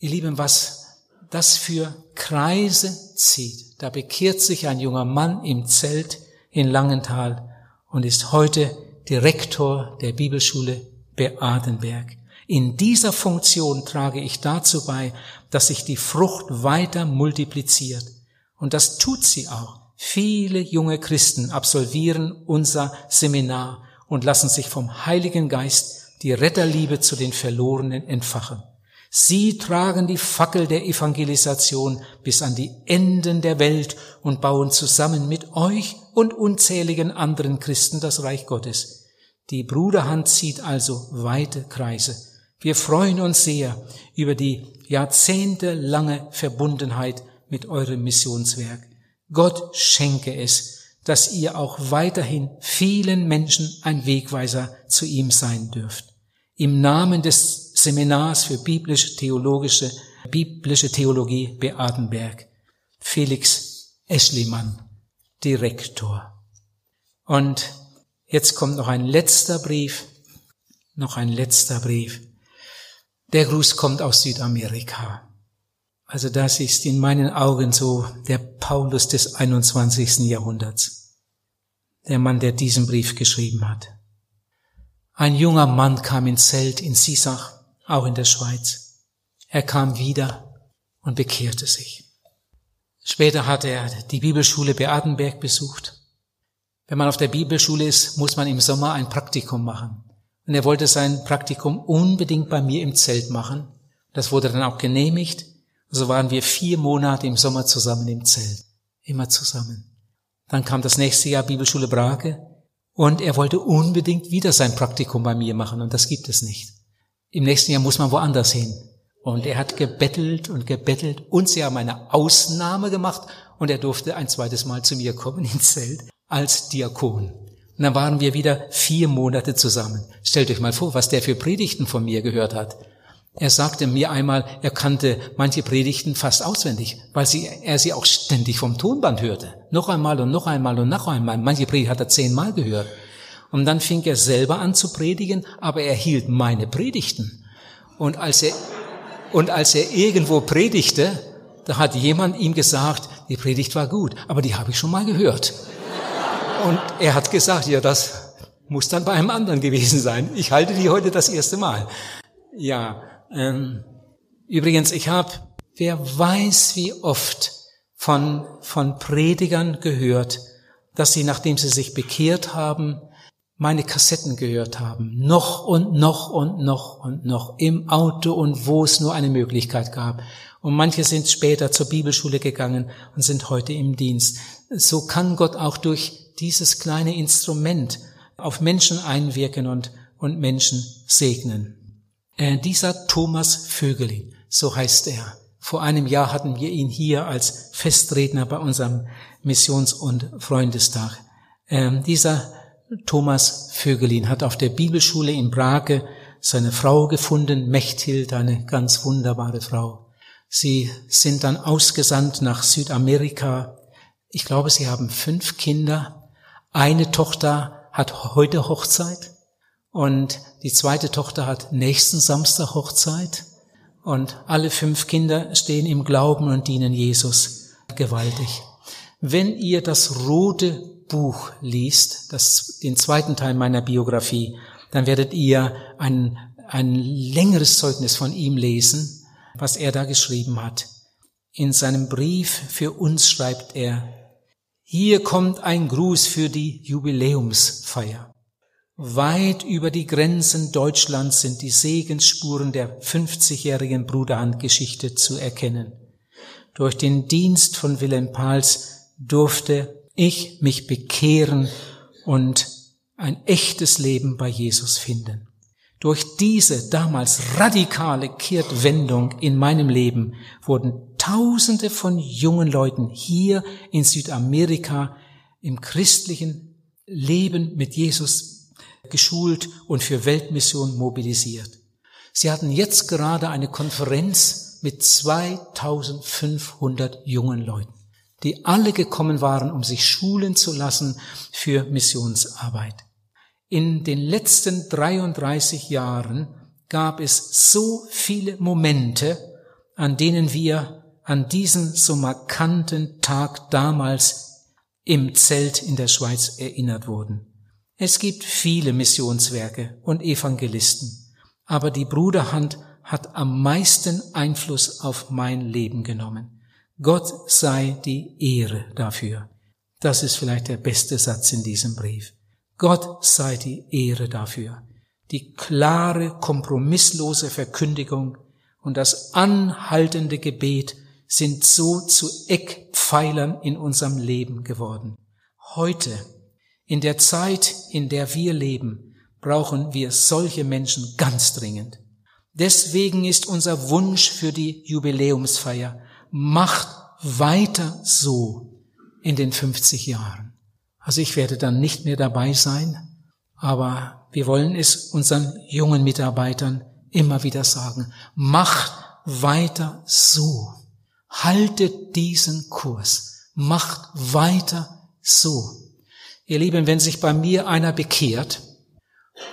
Ihr Lieben, was das für Kreise zieht. Da bekehrt sich ein junger Mann im Zelt in Langenthal und ist heute Direktor der Bibelschule Beadenberg. In dieser Funktion trage ich dazu bei, dass sich die Frucht weiter multipliziert. Und das tut sie auch. Viele junge Christen absolvieren unser Seminar und lassen sich vom Heiligen Geist die Retterliebe zu den Verlorenen entfachen. Sie tragen die Fackel der Evangelisation bis an die Enden der Welt und bauen zusammen mit euch und unzähligen anderen Christen das Reich Gottes. Die Bruderhand zieht also weite Kreise. Wir freuen uns sehr über die jahrzehntelange Verbundenheit mit eurem Missionswerk. Gott schenke es, dass ihr auch weiterhin vielen Menschen ein Wegweiser zu ihm sein dürft. Im Namen des Seminars für biblische theologische, biblische Theologie Beatenberg. Felix Eschlimann, Direktor. Und jetzt kommt noch ein letzter Brief, noch ein letzter Brief. Der Gruß kommt aus Südamerika. Also das ist in meinen Augen so der Paulus des 21. Jahrhunderts. Der Mann, der diesen Brief geschrieben hat. Ein junger Mann kam ins Zelt in Sisach auch in der Schweiz. Er kam wieder und bekehrte sich. Später hat er die Bibelschule Beatenberg besucht. Wenn man auf der Bibelschule ist, muss man im Sommer ein Praktikum machen. Und er wollte sein Praktikum unbedingt bei mir im Zelt machen. Das wurde dann auch genehmigt. So waren wir vier Monate im Sommer zusammen im Zelt. Immer zusammen. Dann kam das nächste Jahr Bibelschule Brage und er wollte unbedingt wieder sein Praktikum bei mir machen und das gibt es nicht. Im nächsten Jahr muss man woanders hin. Und er hat gebettelt und gebettelt und sie haben eine Ausnahme gemacht und er durfte ein zweites Mal zu mir kommen ins Zelt als Diakon. Und dann waren wir wieder vier Monate zusammen. Stellt euch mal vor, was der für Predigten von mir gehört hat. Er sagte mir einmal, er kannte manche Predigten fast auswendig, weil sie, er sie auch ständig vom Tonband hörte. Noch einmal und noch einmal und noch einmal. Manche Predigt hat er zehnmal gehört. Und dann fing er selber an zu predigen, aber er hielt meine Predigten. Und als er, und als er irgendwo predigte, da hat jemand ihm gesagt, die Predigt war gut, aber die habe ich schon mal gehört. Und er hat gesagt, ja, das muss dann bei einem anderen gewesen sein. Ich halte die heute das erste Mal. Ja, ähm, übrigens, ich habe, wer weiß, wie oft von, von Predigern gehört, dass sie, nachdem sie sich bekehrt haben, meine Kassetten gehört haben. Noch und noch und noch und noch im Auto und wo es nur eine Möglichkeit gab. Und manche sind später zur Bibelschule gegangen und sind heute im Dienst. So kann Gott auch durch dieses kleine Instrument auf Menschen einwirken und, und Menschen segnen. Äh, dieser Thomas Vögelin, so heißt er. Vor einem Jahr hatten wir ihn hier als Festredner bei unserem Missions- und Freundestag. Äh, dieser Thomas Vögelin hat auf der Bibelschule in Brage seine Frau gefunden, Mechthild, eine ganz wunderbare Frau. Sie sind dann ausgesandt nach Südamerika. Ich glaube, sie haben fünf Kinder. Eine Tochter hat heute Hochzeit und die zweite Tochter hat nächsten Samstag Hochzeit. Und alle fünf Kinder stehen im Glauben und dienen Jesus gewaltig. Wenn ihr das rote Buch liest, das, den zweiten Teil meiner Biografie, dann werdet ihr ein, ein längeres Zeugnis von ihm lesen, was er da geschrieben hat. In seinem Brief für uns schreibt er, hier kommt ein Gruß für die Jubiläumsfeier. Weit über die Grenzen Deutschlands sind die Segensspuren der 50-jährigen Bruderhandgeschichte zu erkennen. Durch den Dienst von Wilhelm Pahls durfte ich mich bekehren und ein echtes Leben bei Jesus finden. Durch diese damals radikale Kehrtwendung in meinem Leben wurden Tausende von jungen Leuten hier in Südamerika im christlichen Leben mit Jesus geschult und für Weltmission mobilisiert. Sie hatten jetzt gerade eine Konferenz mit 2500 jungen Leuten die alle gekommen waren, um sich schulen zu lassen für Missionsarbeit. In den letzten 33 Jahren gab es so viele Momente, an denen wir an diesen so markanten Tag damals im Zelt in der Schweiz erinnert wurden. Es gibt viele Missionswerke und Evangelisten, aber die Bruderhand hat am meisten Einfluss auf mein Leben genommen. Gott sei die Ehre dafür. Das ist vielleicht der beste Satz in diesem Brief. Gott sei die Ehre dafür. Die klare, kompromisslose Verkündigung und das anhaltende Gebet sind so zu Eckpfeilern in unserem Leben geworden. Heute, in der Zeit, in der wir leben, brauchen wir solche Menschen ganz dringend. Deswegen ist unser Wunsch für die Jubiläumsfeier macht weiter so in den 50 Jahren. Also ich werde dann nicht mehr dabei sein, aber wir wollen es unseren jungen Mitarbeitern immer wieder sagen. Macht weiter so. Haltet diesen Kurs. Macht weiter so. Ihr Lieben, wenn sich bei mir einer bekehrt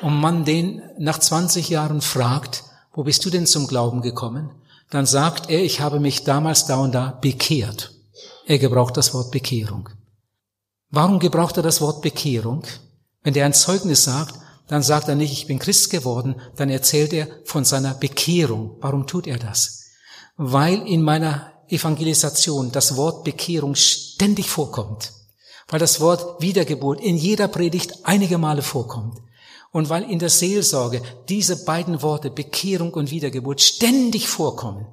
und man den nach 20 Jahren fragt, wo bist du denn zum Glauben gekommen? Dann sagt er, ich habe mich damals da und da bekehrt. Er gebraucht das Wort Bekehrung. Warum gebraucht er das Wort Bekehrung? Wenn er ein Zeugnis sagt, dann sagt er nicht, ich bin Christ geworden, dann erzählt er von seiner Bekehrung. Warum tut er das? Weil in meiner Evangelisation das Wort Bekehrung ständig vorkommt. Weil das Wort Wiedergeburt in jeder Predigt einige Male vorkommt. Und weil in der Seelsorge diese beiden Worte Bekehrung und Wiedergeburt ständig vorkommen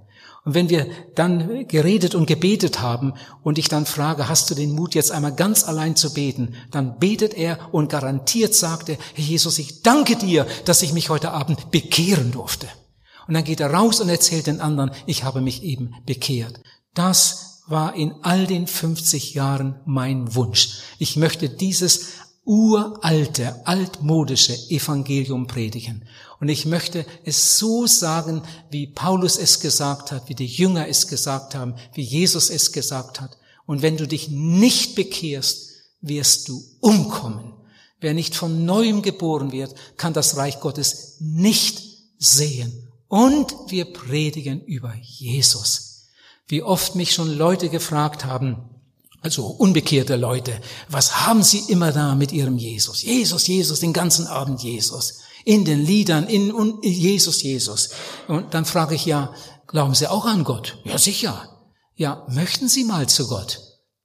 Und wenn wir dann geredet und gebetet haben und ich dann frage, hast du den Mut jetzt einmal ganz allein zu beten, dann betet er und garantiert sagt er, Herr Jesus, ich danke dir, dass ich mich heute Abend bekehren durfte. Und dann geht er raus und erzählt den anderen, ich habe mich eben bekehrt. Das war in all den 50 Jahren mein Wunsch. Ich möchte dieses uralte, altmodische Evangelium predigen. Und ich möchte es so sagen, wie Paulus es gesagt hat, wie die Jünger es gesagt haben, wie Jesus es gesagt hat. Und wenn du dich nicht bekehrst, wirst du umkommen. Wer nicht von neuem geboren wird, kann das Reich Gottes nicht sehen. Und wir predigen über Jesus. Wie oft mich schon Leute gefragt haben, also unbekehrte Leute, was haben sie immer da mit ihrem Jesus? Jesus, Jesus, den ganzen Abend Jesus in den Liedern, in, in Jesus, Jesus. Und dann frage ich ja, glauben Sie auch an Gott? Ja, sicher. Ja, möchten Sie mal zu Gott?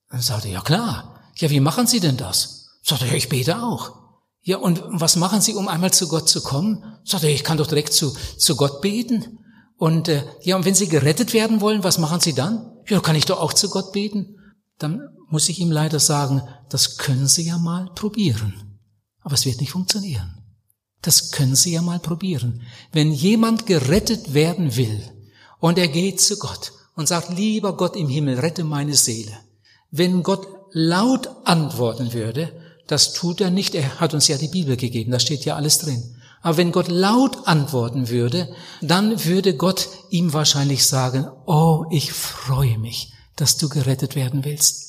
Dann sagte er, ja klar. Ja, wie machen Sie denn das? Sagte er, ich bete auch. Ja, und was machen Sie, um einmal zu Gott zu kommen? Sagte er, ich kann doch direkt zu, zu Gott beten. Und äh, ja, und wenn Sie gerettet werden wollen, was machen Sie dann? Ja, kann ich doch auch zu Gott beten. Dann muss ich ihm leider sagen, das können Sie ja mal probieren. Aber es wird nicht funktionieren. Das können Sie ja mal probieren. Wenn jemand gerettet werden will und er geht zu Gott und sagt, lieber Gott im Himmel, rette meine Seele. Wenn Gott laut antworten würde, das tut er nicht, er hat uns ja die Bibel gegeben, da steht ja alles drin. Aber wenn Gott laut antworten würde, dann würde Gott ihm wahrscheinlich sagen, oh, ich freue mich, dass du gerettet werden willst.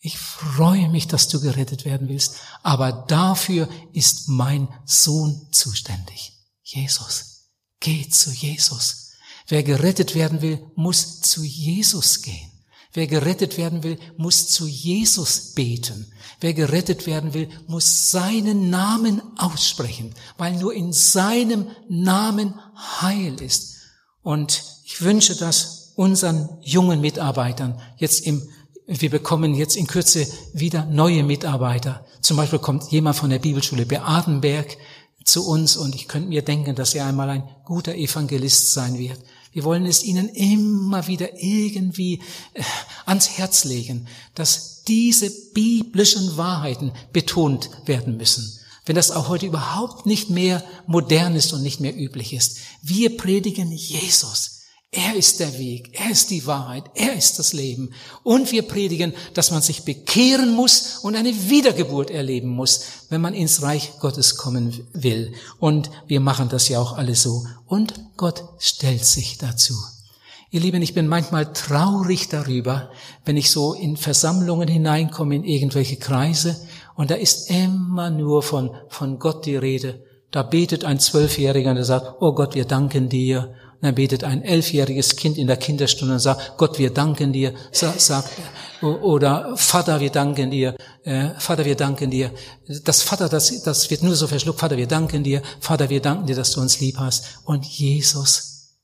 Ich freue mich, dass du gerettet werden willst, aber dafür ist mein Sohn zuständig. Jesus. Geh zu Jesus. Wer gerettet werden will, muss zu Jesus gehen. Wer gerettet werden will, muss zu Jesus beten. Wer gerettet werden will, muss seinen Namen aussprechen, weil nur in seinem Namen Heil ist. Und ich wünsche das unseren jungen Mitarbeitern jetzt im wir bekommen jetzt in Kürze wieder neue Mitarbeiter. Zum Beispiel kommt jemand von der Bibelschule Beatenberg zu uns und ich könnte mir denken, dass er einmal ein guter Evangelist sein wird. Wir wollen es ihnen immer wieder irgendwie äh, ans Herz legen, dass diese biblischen Wahrheiten betont werden müssen. Wenn das auch heute überhaupt nicht mehr modern ist und nicht mehr üblich ist. Wir predigen Jesus. Er ist der Weg, er ist die Wahrheit, er ist das Leben. Und wir predigen, dass man sich bekehren muss und eine Wiedergeburt erleben muss, wenn man ins Reich Gottes kommen will. Und wir machen das ja auch alle so. Und Gott stellt sich dazu. Ihr Lieben, ich bin manchmal traurig darüber, wenn ich so in Versammlungen hineinkomme, in irgendwelche Kreise, und da ist immer nur von, von Gott die Rede. Da betet ein Zwölfjähriger und er sagt, oh Gott, wir danken dir dann betet ein elfjähriges Kind in der Kinderstunde und sagt, Gott, wir danken dir, sagt, oder Vater, wir danken dir, äh, Vater, wir danken dir. Das Vater, das, das wird nur so verschluckt, Vater, wir danken dir, Vater, wir danken dir, dass du uns lieb hast. Und Jesus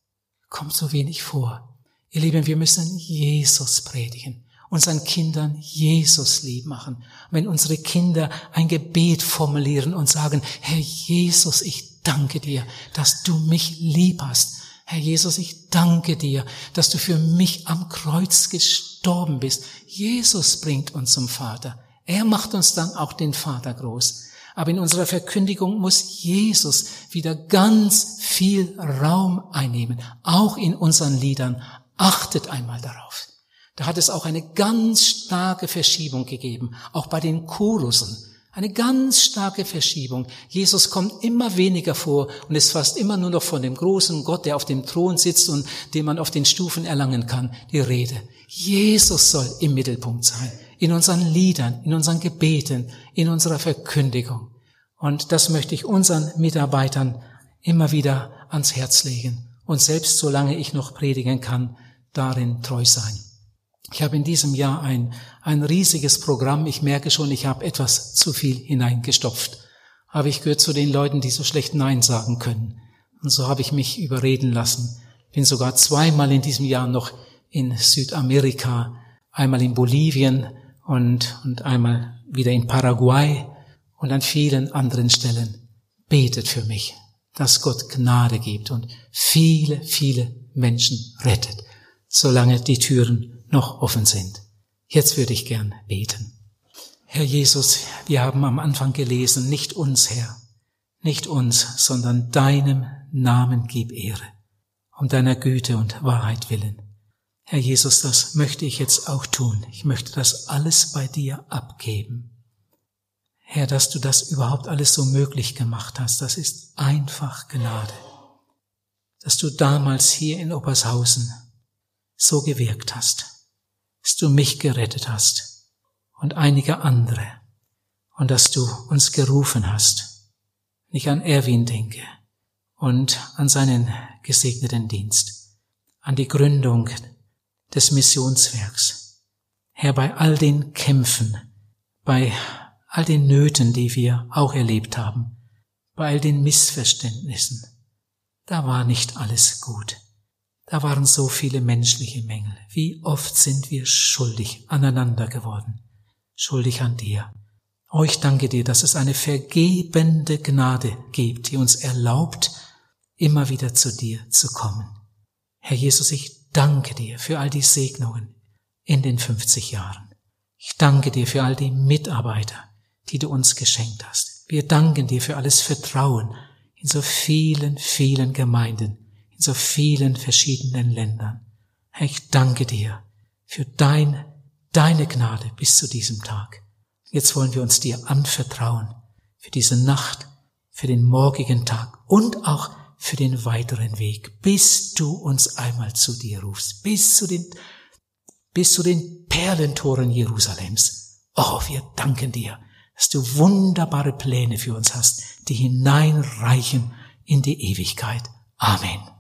kommt so wenig vor. Ihr Lieben, wir müssen Jesus predigen unseren Kindern Jesus lieb machen. Wenn unsere Kinder ein Gebet formulieren und sagen, Herr Jesus, ich danke dir, dass du mich lieb hast. Herr Jesus, ich danke dir, dass du für mich am Kreuz gestorben bist. Jesus bringt uns zum Vater. Er macht uns dann auch den Vater groß. Aber in unserer Verkündigung muss Jesus wieder ganz viel Raum einnehmen, auch in unseren Liedern. Achtet einmal darauf. Da hat es auch eine ganz starke Verschiebung gegeben, auch bei den Chorusen. Eine ganz starke Verschiebung. Jesus kommt immer weniger vor und ist fast immer nur noch von dem großen Gott, der auf dem Thron sitzt und den man auf den Stufen erlangen kann, die Rede. Jesus soll im Mittelpunkt sein. In unseren Liedern, in unseren Gebeten, in unserer Verkündigung. Und das möchte ich unseren Mitarbeitern immer wieder ans Herz legen. Und selbst solange ich noch predigen kann, darin treu sein. Ich habe in diesem Jahr ein, ein riesiges Programm. Ich merke schon, ich habe etwas zu viel hineingestopft. Aber ich gehöre zu den Leuten, die so schlecht Nein sagen können. Und so habe ich mich überreden lassen. Bin sogar zweimal in diesem Jahr noch in Südamerika, einmal in Bolivien und, und einmal wieder in Paraguay und an vielen anderen Stellen. Betet für mich, dass Gott Gnade gibt und viele, viele Menschen rettet. solange die Türen noch offen sind. Jetzt würde ich gern beten. Herr Jesus, wir haben am Anfang gelesen, nicht uns, Herr, nicht uns, sondern deinem Namen gib Ehre, um deiner Güte und Wahrheit willen. Herr Jesus, das möchte ich jetzt auch tun. Ich möchte das alles bei dir abgeben. Herr, dass du das überhaupt alles so möglich gemacht hast, das ist einfach Gnade. Dass du damals hier in Obershausen so gewirkt hast, dass du mich gerettet hast und einige andere und dass du uns gerufen hast. Ich an Erwin denke und an seinen gesegneten Dienst, an die Gründung des Missionswerks. Herr, bei all den Kämpfen, bei all den Nöten, die wir auch erlebt haben, bei all den Missverständnissen, da war nicht alles gut. Da waren so viele menschliche Mängel. Wie oft sind wir schuldig aneinander geworden, schuldig an dir. Oh, ich danke dir, dass es eine vergebende Gnade gibt, die uns erlaubt, immer wieder zu dir zu kommen. Herr Jesus, ich danke dir für all die Segnungen in den 50 Jahren. Ich danke dir für all die Mitarbeiter, die du uns geschenkt hast. Wir danken dir für alles Vertrauen in so vielen, vielen Gemeinden, in so vielen verschiedenen Ländern. Herr, ich danke dir für dein, deine Gnade bis zu diesem Tag. Jetzt wollen wir uns dir anvertrauen für diese Nacht, für den morgigen Tag und auch für den weiteren Weg, bis du uns einmal zu dir rufst, bis zu den, bis zu den Perlentoren Jerusalems. Oh, wir danken dir dass du wunderbare Pläne für uns hast, die hineinreichen in die Ewigkeit. Amen.